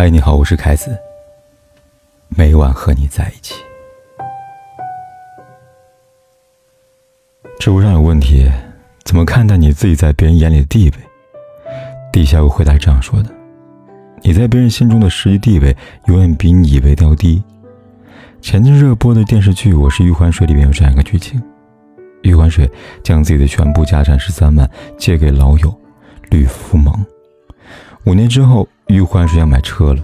嗨，你好，我是凯子。每晚和你在一起。知乎上有问题：怎么看待你自己在别人眼里的地位？底下有回答这样说的：你在别人心中的实际地位，永远比你以为的要低。前阵热播的电视剧《我是余欢水》里面有这样一个剧情：余欢水将自己的全部家产十三万借给老友吕福蒙。五年之后，余欢水要买车了。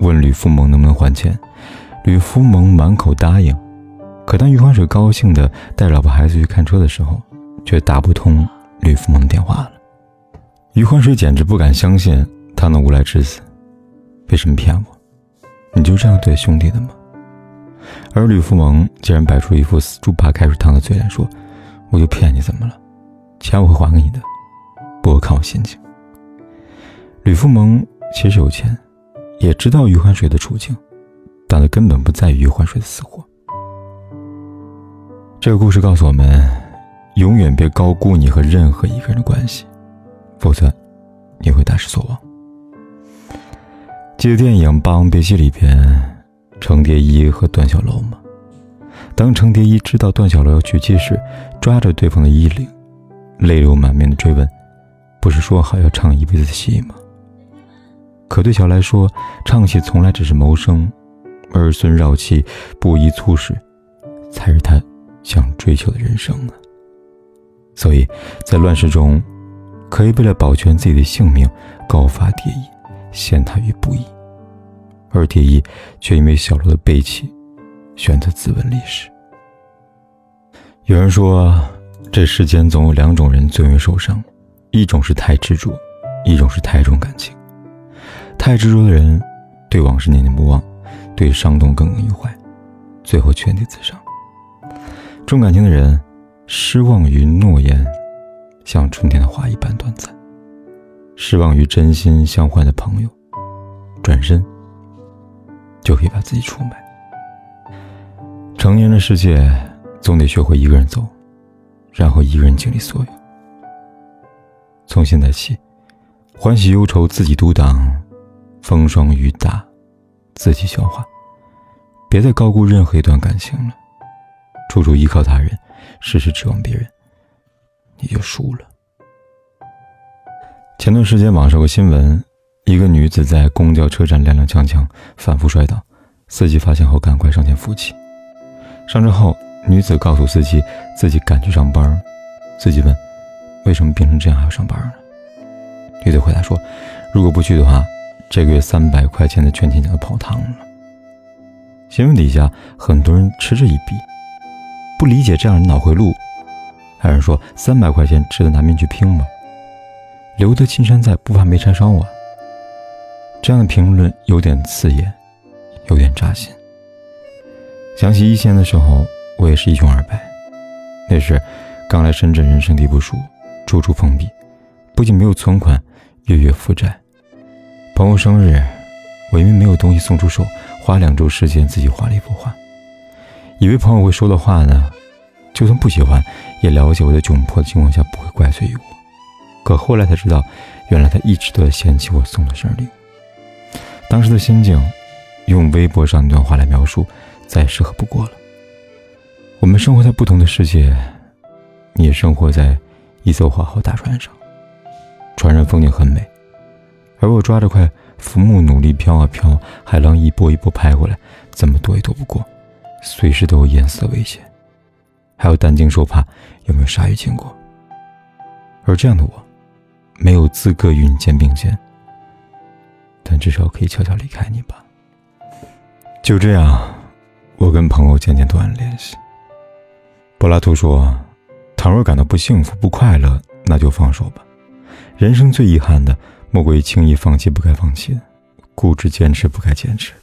问吕福蒙能不能还钱，吕福蒙满口答应。可当余欢水高兴的带老婆孩子去看车的时候，却打不通吕福蒙的电话了。余欢水简直不敢相信他能无赖至此，为什么骗我？你就这样对兄弟的吗？而吕福蒙竟然摆出一副死猪怕开水烫的嘴脸，说：“我就骗你怎么了？钱我会还给你的，不过看我心情。”吕福蒙其实有钱。也知道余欢水的处境，但他根本不在于余欢水的死活。这个故事告诉我们，永远别高估你和任何一个人的关系，否则你会大失所望。记得电影《霸王别姬》里边，程蝶衣和段小楼吗？当程蝶衣知道段小楼要娶妻时，抓着对方的衣领，泪流满面的追问：“不是说好要唱一辈子的戏吗？”可对小来说，唱戏从来只是谋生，儿孙绕膝、布衣粗使，才是他想追求的人生啊。所以，在乱世中，可以为了保全自己的性命，告发蝶衣，陷他于不义；而蝶衣却因为小楼的背弃，选择自刎历史。有人说，这世间总有两种人最容易受伤，一种是太执着，一种是太重感情。太执着的人，对往事念念不忘，对伤痛耿耿于怀，最后全体自伤。重感情的人，失望于诺言，像春天的花一般短暂；失望于真心相换的朋友，转身就可以把自己出卖。成年的世界，总得学会一个人走，然后一个人经历所有。从现在起，欢喜忧愁自己独挡。风霜雨打，自己消化。别再高估任何一段感情了。处处依靠他人，事事指望别人，你就输了。前段时间网上有个新闻，一个女子在公交车站踉踉跄跄，反复摔倒，司机发现后赶快上前扶起。上车后，女子告诉司机自己赶去上班。司机问：“为什么病成这样还要上班呢？”女子回答说：“如果不去的话。”这个月三百块钱的全勤奖都泡汤了。新闻底下很多人嗤之以鼻，不理解这样的脑回路。还有人说三百块钱值得拿命去拼吗？留得青山在，不怕没柴烧啊。这样的评论有点刺眼，有点扎心。想起一线的时候，我也是一穷二白。那时刚来深圳，人生地不熟，处处封闭，不仅没有存款，月月负债。朋友生日，我因为没有东西送出手，花两周时间自己画了一幅画，以为朋友会收的话呢，就算不喜欢，也了解我的窘迫的情况下不会怪罪于我。可后来才知道，原来他一直都在嫌弃我送的生日礼物。当时的心境，用微博上一段话来描述，再适合不过了。我们生活在不同的世界，你也生活在一艘划好大船上，船上风景很美。而我抓着块浮木，努力飘啊飘，海浪一波一波拍过来，怎么躲也躲不过，随时都有淹死的危险，还有担惊受怕，有没有鲨鱼经过？而这样的我，没有资格与你肩并肩，但至少可以悄悄离开你吧。就这样，我跟朋友渐渐断了联系。柏拉图说：“倘若感到不幸福、不快乐，那就放手吧。人生最遗憾的。”莫过于轻易放弃不该放弃的，固执坚持不该坚持的。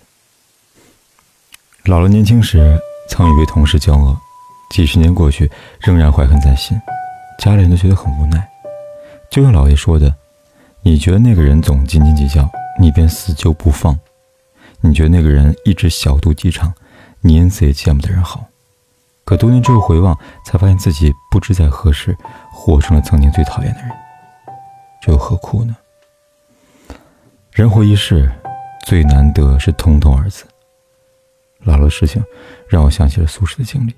老了年轻时曾以为同事交恶，几十年过去仍然怀恨在心，家里人都觉得很无奈。就像姥爷说的：“你觉得那个人总斤斤计较，你便死揪不放；你觉得那个人一直小肚鸡肠，你因此也见不得人好。可多年之后回望，才发现自己不知在何时活成了曾经最讨厌的人，这又何苦呢？”人活一世，最难得是通透二字。姥姥的事情让我想起了苏轼的经历，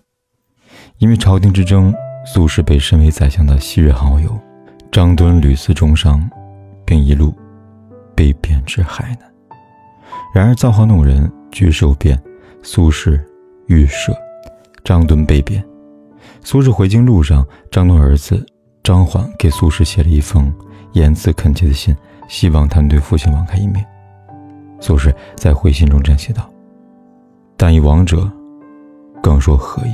因为朝廷之争，苏轼被身为宰相的昔日好友张敦屡次重伤，并一路被贬至海南。然而造化弄人，局势有变，苏轼遇赦，张敦被贬。苏轼回京路上，张敦儿子张缓给苏轼写了一封言辞恳切的信，希望他对父亲网开一面。苏轼在回信中这样写道。但以亡者，更说何意？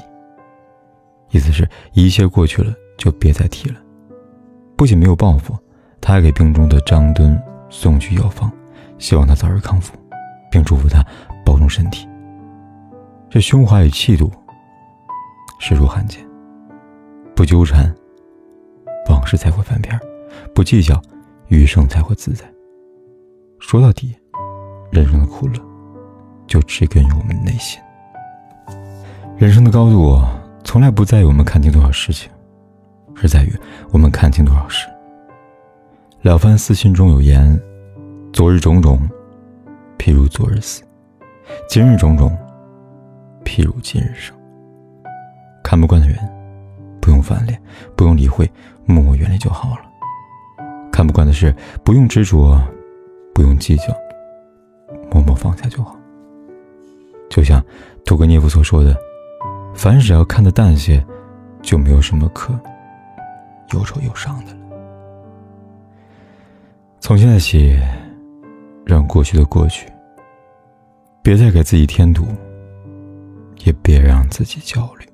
意思是，一切过去了，就别再提了。不仅没有报复，他还给病中的张敦送去药方，希望他早日康复，并嘱咐他保重身体。这胸怀与气度，实属罕见。不纠缠，往事才会翻篇；不计较，余生才会自在。说到底，人生的苦乐。就植根于我们内心。人生的高度，从来不在于我们看清多少事情，而在于我们看清多少事。了凡四训中有言：“昨日种种，譬如昨日死；今日种种，譬如今日生。”看不惯的人，不用翻脸，不用理会，默默远离就好了。看不惯的事，不用执着，不用计较，默默放下就好。就像屠格涅夫所说的：“凡只要看得淡些，就没有什么可忧愁忧伤的了。”从现在起，让过去的过去，别再给自己添堵，也别让自己焦虑。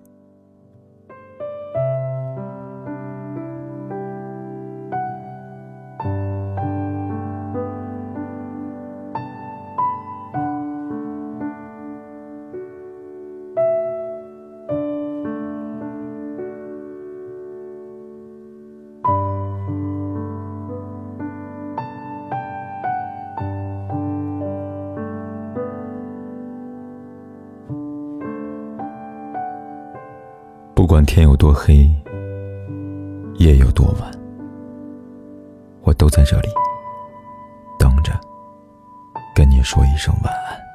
不管天有多黑，夜有多晚，我都在这里等着，跟你说一声晚安。